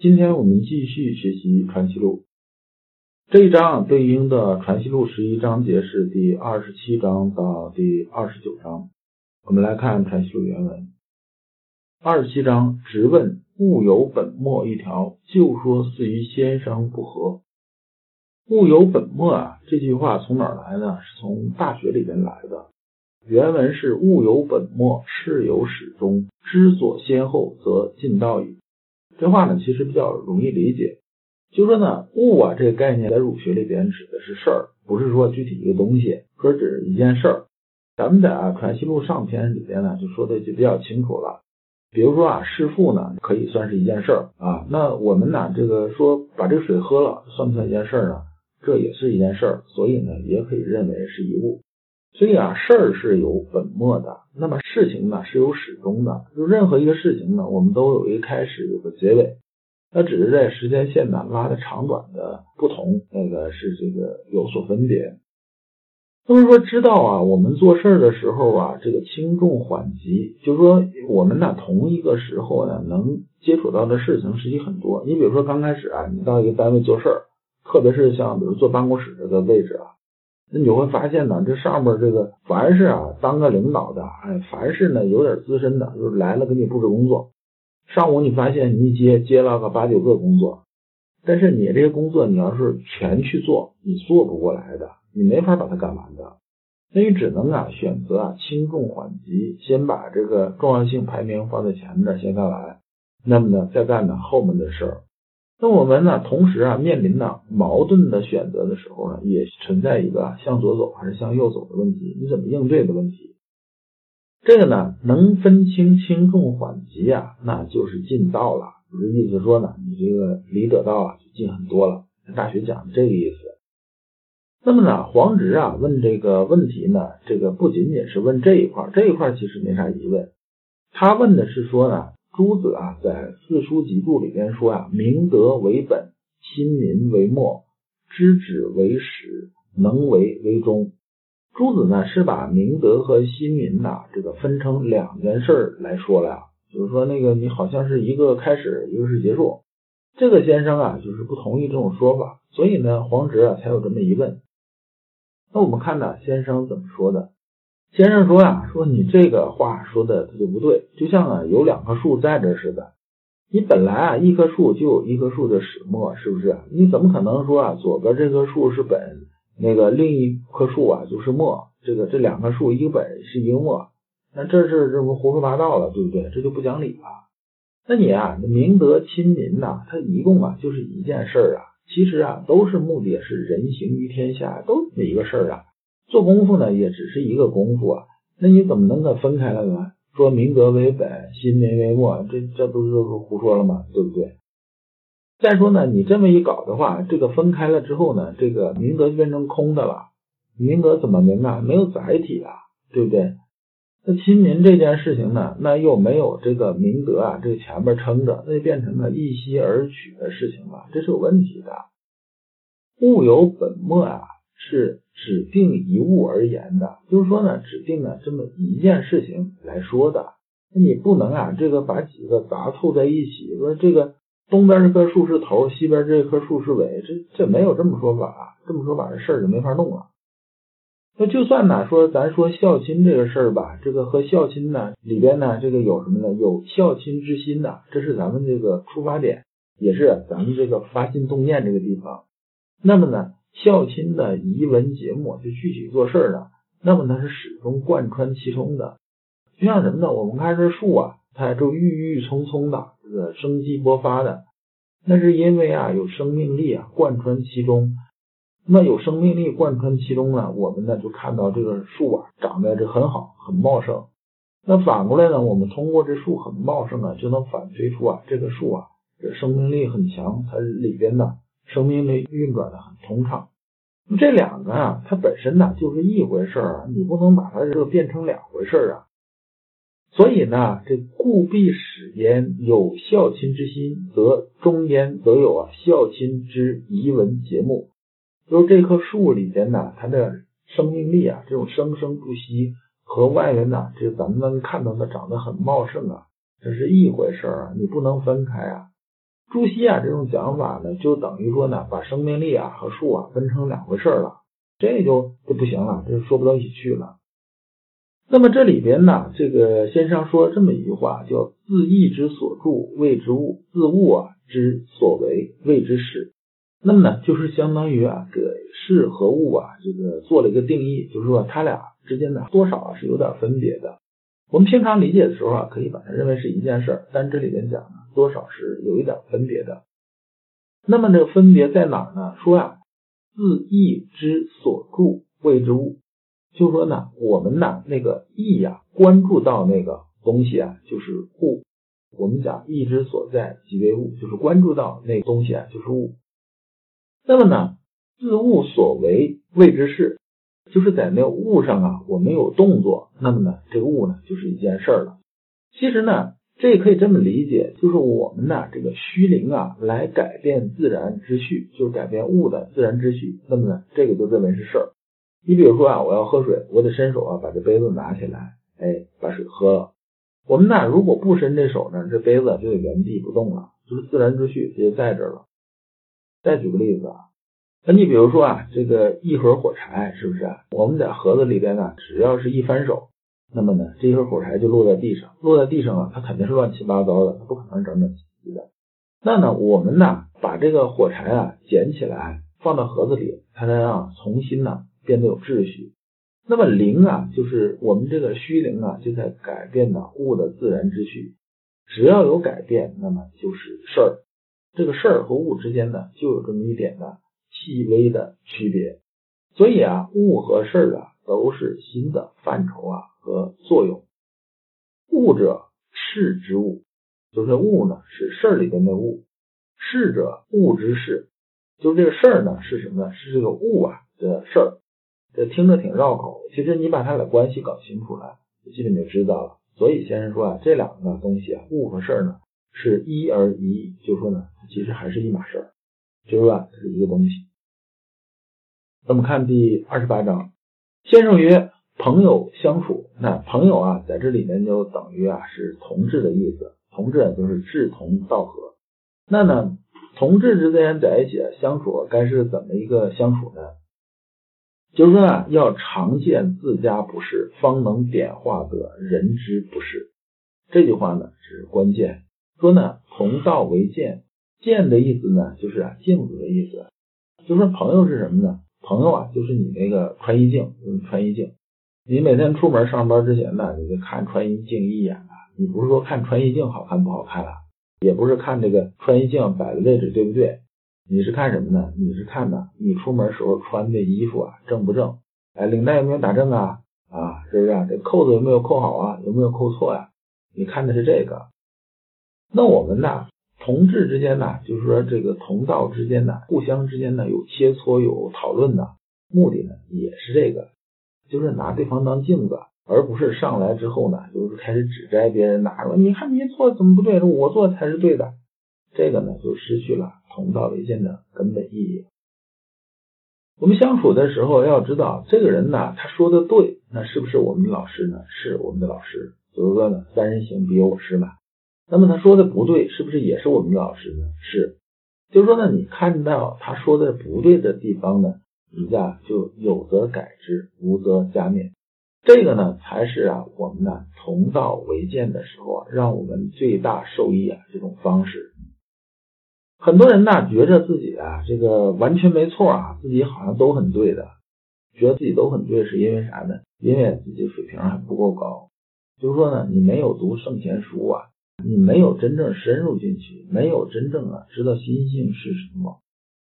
今天我们继续学习《传习录》这一章，对应的《传习录》十一章节是第二十七章到第二十九章。我们来看《传习录》原文：二十七章直问物有本末一条，就说似于先生不合。物有本末啊，这句话从哪儿来呢？是从《大学》里边来的。原文是物有本末，事有始终，知所先后，则近道矣。这话呢，其实比较容易理解。就说呢，物啊这个概念在儒学里边指的是事儿，不是说具体一个东西，说指一件事儿。咱们在啊《传习录》上篇里边呢，就说的就比较清楚了。比如说啊，弑父呢，可以算是一件事儿啊。那我们呢，这个说把这个水喝了，算不算一件事儿呢？这也是一件事儿，所以呢，也可以认为是一物。所以啊，事儿是有本末的，那么事情呢是有始终的。就任何一个事情呢，我们都有一个开始，有个结尾，它只是在时间线呢拉的长短的不同，那个是这个有所分别。那么说，知道啊，我们做事儿的时候啊，这个轻重缓急，就是说我们呢同一个时候呢能接触到的事情实际很多。你比如说刚开始啊，你到一个单位做事儿，特别是像比如坐办公室这个位置啊。那你会发现呢，这上面这个凡是啊当个领导的，哎，凡是呢有点资深的，就是来了给你布置工作。上午你发现你一接接了个八九个工作，但是你这些工作你要是全去做，你做不过来的，你没法把它干完的。那你只能啊选择啊轻重缓急，先把这个重要性排名放在前面先干完，那么呢再干呢后面的事儿。那我们呢？同时啊，面临呢矛盾的选择的时候呢，也存在一个向左走还是向右走的问题，你怎么应对的问题？这个呢，能分清轻重缓急啊，那就是近道了。就是意思说呢，你这个离得道啊就近很多了。大学讲的这个意思。那么呢，黄直啊问这个问题呢，这个不仅仅是问这一块，这一块其实没啥疑问。他问的是说呢。朱子啊，在《四书集注》里边说啊，明德为本，亲民为末，知止为始，能为为终。朱子呢是把明德和亲民呐这个分成两件事来说了呀，就是说那个你好像是一个开始，一个是结束。这个先生啊就是不同意这种说法，所以呢黄直啊才有这么一问。那我们看呢先生怎么说的？先生说呀，说你这个话说的他就不对，就像啊有两棵树在这似的。你本来啊一棵树就有一棵树的始末，是不是？你怎么可能说啊左边这棵树是本，那个另一棵树啊就是末？这个这两棵树一个本是一个末，那这是这不胡说八道了，对不对？这就不讲理了。那你啊明德亲民呐，它一共啊就是一件事儿啊，其实啊都是目的是人行于天下，都这么一个事儿啊。做功夫呢，也只是一个功夫啊，那你怎么能给分开了呢？说明德为本，亲民为末，这这不是胡说了吗？对不对？再说呢，你这么一搞的话，这个分开了之后呢，这个明德就变成空的了。明德怎么明啊？没有载体啊，对不对？那亲民这件事情呢，那又没有这个明德啊，这前面撑着，那就变成了一息而取的事情了，这是有问题的。物有本末啊。是指定一物而言的，就是说呢，指定呢这么一件事情来说的。你不能啊，这个把几个杂凑在一起，说这个东边这棵树是头，西边这棵树是尾，这这没有这么说法，这么说法这事儿就没法弄了。那就算呢说咱说孝亲这个事儿吧，这个和孝亲呢里边呢这个有什么呢？有孝亲之心的，这是咱们这个出发点，也是咱们这个发心动念这个地方。那么呢？孝亲的遗文节目，就具体做事儿呢，那么它是始终贯穿其中的。就像什么呢？我们看这树啊，它就郁郁葱葱的，这个生机勃发的，那是因为啊有生命力啊贯穿其中。那有生命力贯穿其中呢，我们呢就看到这个树啊长得这很好，很茂盛。那反过来呢，我们通过这树很茂盛啊，就能反推出啊这个树啊这生命力很强，它里边呢生命力运转的很通畅。这两个啊，它本身呢就是一回事儿，你不能把它这变成两回事儿啊。所以呢，这故必始焉有孝亲之心，则中焉则有啊孝亲之遗文节目。就是这棵树里边呢，它的生命力啊，这种生生不息，和外面呢，这咱们能看到它长得很茂盛啊，这是一回事儿啊，你不能分开啊。朱熹啊，这种讲法呢，就等于说呢，把生命力啊和树啊分成两回事了，这就就不行了，这说不到一起去了。那么这里边呢，这个先生说这么一句话，叫“自意之所著谓之物，自物啊之所为谓之事”。那么呢，就是相当于啊，给事和物啊，这个做了一个定义，就是说它俩之间呢，多少啊是有点分别的。我们平常理解的时候啊，可以把它认为是一件事儿，但这里边讲呢，多少是有一点分别的。那么这个分别在哪儿呢？说啊，自意之所著谓之物。就说呢，我们呢那个意呀，关注到那个东西啊，就是物。我们讲意之所在即为物，就是关注到那个东西啊，就是物。那么呢，自物所为谓之事，就是在那物上啊，我们有动作，那么呢，这个物呢就是一件事儿了。其实呢，这也可以这么理解，就是我们呢这个虚灵啊，来改变自然之序，就是改变物的自然之序。那么呢，这个就认为是事儿。你比如说啊，我要喝水，我得伸手啊，把这杯子拿起来，哎，把水喝了。我们呢，如果不伸这手呢，这杯子就得原地不动了，就是自然之序直接在这儿了。再举个例子啊，那你比如说啊，这个一盒火柴是不是？我们在盒子里边呢，只要是一翻手，那么呢，这一盒火柴就落在地上，落在地上啊，它肯定是乱七八糟的，它不可能整整齐齐的。那呢，我们呢，把这个火柴啊捡起来，放到盒子里，它能让重新呢。变得有秩序，那么灵啊，就是我们这个虚灵啊，就在改变呢物的自然秩序。只要有改变，那么就是事儿。这个事儿和物之间呢，就有这么一点的细微的区别。所以啊，物和事儿啊，都是心的范畴啊和作用。物者，事之物，就是物呢是事儿里边的物。事者，物之事，就是这个事儿呢是什么呢？是这个物啊的事儿。这听着挺绕口，其实你把它俩关系搞清楚了，基本就知道了。所以先生说啊，这两个东西啊，物和事儿呢是一而一，就说呢，其实还是一码事儿，就是吧，是一个东西。那么看第二十八章，先生曰：朋友相处，那朋友啊，在这里面就等于啊是同志的意思，同志就是志同道合。那呢，同志之间在一起相处，该是怎么一个相处呢？就是说啊，要常见自家不是，方能点化得人之不是。这句话呢是关键。说呢，同道为鉴，鉴的意思呢就是啊镜子的意思。就说朋友是什么呢？朋友啊就是你那个穿衣镜，穿衣镜。你每天出门上班之前呢，你就看穿衣镜一眼啊。你不是说看穿衣镜好看不好看啊，也不是看这个穿衣镜摆的位置对不对。你是看什么呢？你是看呢，你出门时候穿的衣服啊正不正？哎，领带有没有打正啊？啊，是不是啊？这扣子有没有扣好啊？有没有扣错呀？你看的是这个。那我们呢，同志之间呢，就是说这个同道之间呢，互相之间呢有切磋有讨论的，目的呢也是这个，就是拿对方当镜子，而不是上来之后呢，就是开始指摘别人哪说你看你做怎么不对，我做才是对的。这个呢，就失去了同道为鉴的根本意义。我们相处的时候要知道，这个人呢，他说的对，那是不是我们老师呢？是我们的老师。比如说呢，三人行必有我师嘛。那么他说的不对，是不是也是我们的老师呢？是。就是说呢，你看到他说的不对的地方呢，你呀就有则改之，无则加勉。这个呢，才是啊，我们呢同道为鉴的时候啊，让我们最大受益啊这种方式。很多人呢，觉着自己啊，这个完全没错啊，自己好像都很对的，觉得自己都很对，是因为啥呢？因为自己水平还不够高。就是说呢，你没有读圣贤书啊，你没有真正深入进去，没有真正啊知道心性是什么。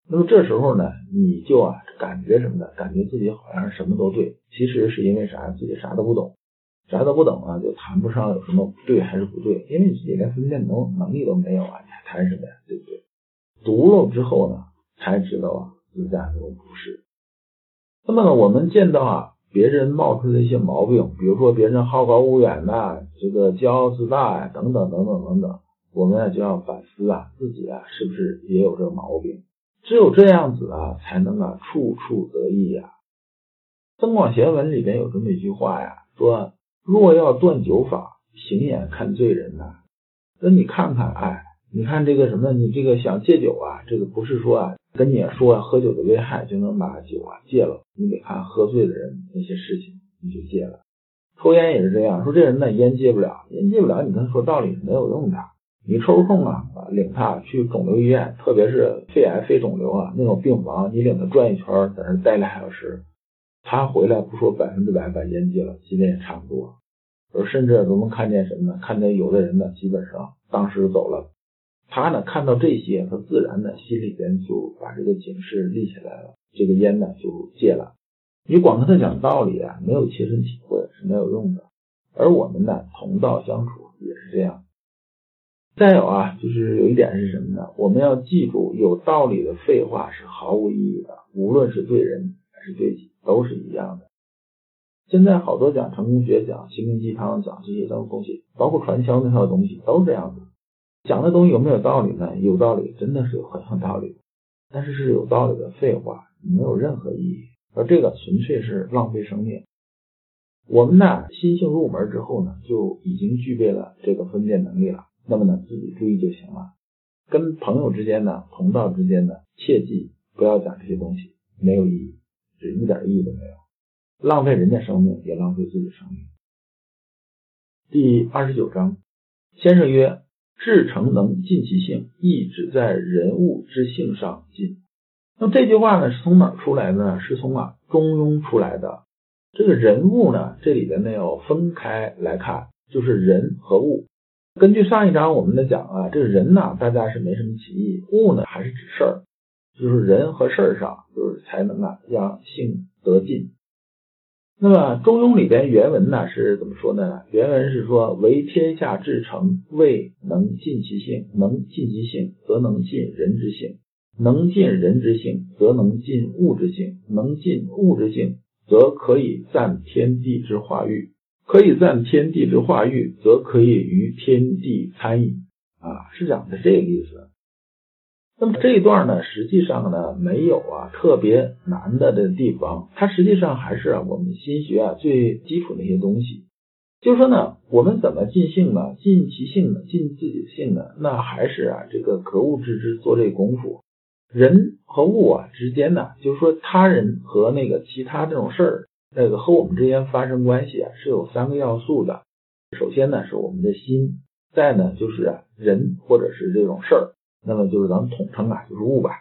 那么这时候呢，你就啊感觉什么呢？感觉自己好像什么都对，其实是因为啥？自己啥都不懂。啥都不懂啊，就谈不上有什么对还是不对，因为自己连分辨能能力都没有啊，你还谈什么呀？对不对？读了之后呢，才知道啊，自家都不是。那么呢我们见到啊，别人冒出的一些毛病，比如说别人好高骛远呐，这个骄傲自大呀，等等等等等等，我们啊就要反思啊，自己啊是不是也有这个毛病？只有这样子啊，才能啊处处得意呀。《增广贤文》里边有这么一句话呀，说。若要断酒法，行眼看醉人呐。那你看看，哎，你看这个什么，你这个想戒酒啊，这个不是说啊，跟你说喝酒的危害就能把酒啊戒了。你得看喝醉的人那些事情，你就戒了。抽烟也是这样，说这人呢烟戒不了，烟戒不了，你跟他说道理是没有用的。你抽空啊，领他去肿瘤医院，特别是肺癌、肺肿瘤啊那种病房，你领他转一圈，在那待俩小时，他回来不说百分之百把烟戒了，基本也差不多。而甚至都能看见什么呢？看见有的人呢，基本上当时走了。他呢，看到这些，他自然呢，心里边就把这个警示立起来了。这个烟呢，就戒了。你光跟他讲道理啊，没有切身体会是没有用的。而我们呢，同道相处也是这样。再有啊，就是有一点是什么呢？我们要记住，有道理的废话是毫无意义的，无论是对人还是对己，都是一样的。现在好多讲成功学、讲心灵鸡汤、讲这些东西，包括传销那套东西，都是这样子。讲的东西有没有道理呢？有道理，真的是有很有道理，但是是有道理的废话，没有任何意义。而这个纯粹是浪费生命。我们呢，心性入门之后呢，就已经具备了这个分辨能力了。那么呢，自己注意就行了。跟朋友之间呢，同道之间呢，切记不要讲这些东西，没有意义，是一点意义都没有。浪费人家生命，也浪费自己生命。第二十九章，先生曰：“至诚能尽其性，亦只在人物之性上尽。”那么这句话呢，是从哪儿出来的呢？是从啊《中庸》出来的。这个人物呢，这里边呢要分开来看，就是人和物。根据上一章我们的讲啊，这个人呢，大家是没什么歧义；物呢，还是指事儿，就是人和事儿上，就是才能啊让性得尽。那么《中庸》里边原文呢是怎么说呢？原文是说：“为天下至诚，未能尽其性；能尽其性，则能尽人之性；能尽人之性，则能尽物之性；能尽物之性，则可以赞天地之化育；可以赞天地之化育，则可以于天地参与。”啊，是讲的这个意思。那么这一段呢，实际上呢没有啊特别难的这地方，它实际上还是啊我们心学啊最基础的一些东西。就是说呢，我们怎么尽性呢？尽其性呢？尽自己的性呢？那还是啊这个格物致知做这个功夫。人和物啊之间呢，就是说他人和那个其他这种事儿，那个和我们之间发生关系啊，是有三个要素的。首先呢是我们的心，再呢就是啊人或者是这种事儿。那么就是咱们统称啊，就是物吧。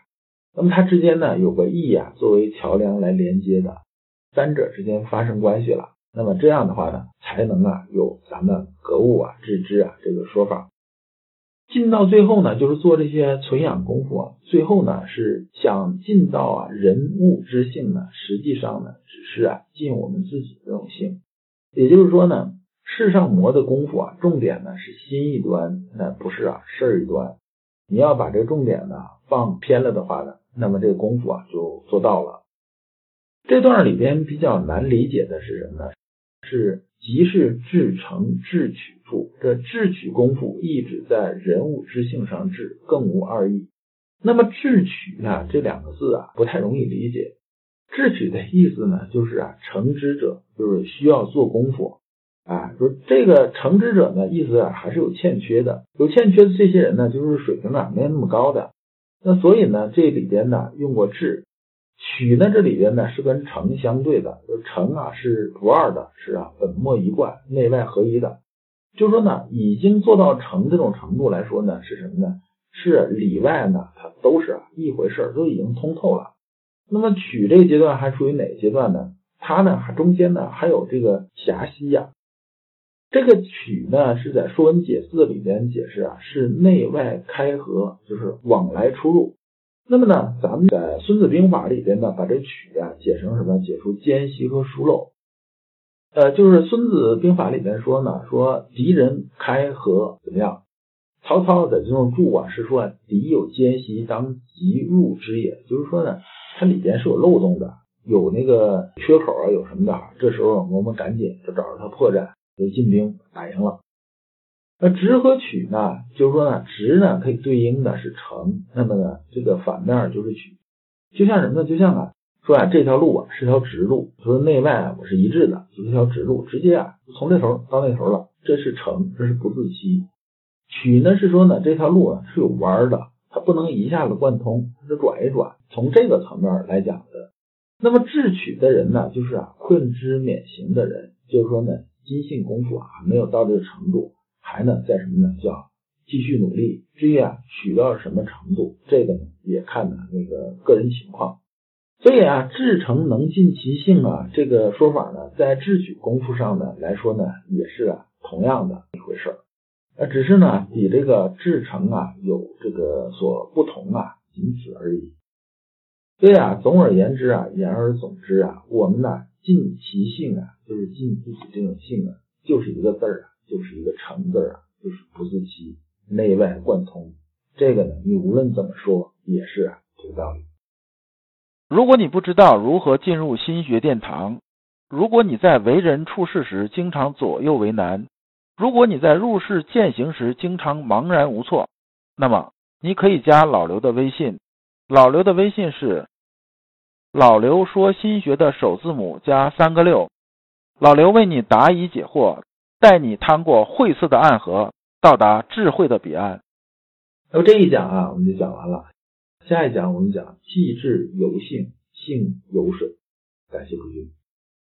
那么它之间呢有个义啊，作为桥梁来连接的，三者之间发生关系了。那么这样的话呢，才能啊有咱们格物啊致知啊这个说法。进到最后呢，就是做这些存养功夫啊。最后呢是想进到啊人物之性呢，实际上呢只是啊尽我们自己这种性。也就是说呢，世上磨的功夫啊，重点呢是心一端，那不是啊事儿一端。你要把这个重点呢放偏了的话呢，那么这个功夫啊就做到了。这段里边比较难理解的是什么呢？是即是至诚至取处，这智取功夫一直在人物之性上治，更无二意。那么智取呢这两个字啊不太容易理解。智取的意思呢就是啊成之者，就是需要做功夫。啊，说这个成之者呢，意思啊还是有欠缺的，有欠缺的这些人呢，就是水平呢没有那么高的。那所以呢，这里边呢用过智，取呢这里边呢是跟诚相对的，就诚啊是不二的，是啊本末一贯，内外合一的。就说呢，已经做到诚这种程度来说呢，是什么呢？是里外呢它都是啊一回事，都已经通透了。那么取这个阶段还处于哪个阶段呢？它呢还中间呢还有这个狭隙呀。这个取呢，是在《说文解字》里边解释啊，是内外开合，就是往来出入。那么呢，咱们在《孙子兵法》里边呢，把这取啊解成什么？解出间隙和疏漏。呃，就是《孙子兵法》里边说呢，说敌人开合怎么样？曹操在这种注啊，是说敌有奸细，当即入之也。就是说呢，它里边是有漏洞的，有那个缺口啊，有什么的。这时候我们赶紧就找着它破绽，就进兵打赢了。那直和曲呢，就是说呢，直呢可以对应的是成，那么呢，这个反面就是曲。就像什么呢？就像啊，说啊，这条路啊是条直路，说内外啊我是一致的，就是条直路，直接啊从这头到那头了，这是成，这是不自欺。曲呢是说呢，这条路啊是有弯的，它不能一下子贯通，它是转一转。从这个层面来讲的，那么智取的人呢，就是啊困之免刑的人，就是说呢，积性功夫啊没有到这个程度，还呢在什么呢？叫继续努力。至于啊取到什么程度，这个呢也看呢那个个人情况。所以啊，至诚能尽其性啊，这个说法呢，在智取功夫上呢来说呢，也是啊同样的一回事儿。呃，只是呢，比这个至诚啊有这个所不同啊，仅此而已。所以啊，总而言之啊，言而总之啊，我们呢尽其性啊，就是尽自己这种性啊，就是一个字儿啊，就是一个诚字啊，就是不自欺，内外贯通。这个呢，你无论怎么说也是啊有道理。如果你不知道如何进入心学殿堂，如果你在为人处事时经常左右为难。如果你在入世践行时经常茫然无措，那么你可以加老刘的微信。老刘的微信是老刘说心学的首字母加三个六。老刘为你答疑解惑，带你趟过晦涩的暗河，到达智慧的彼岸。那么这一讲啊，我们就讲完了。下一讲我们讲气质由性，性由水。感谢诸君。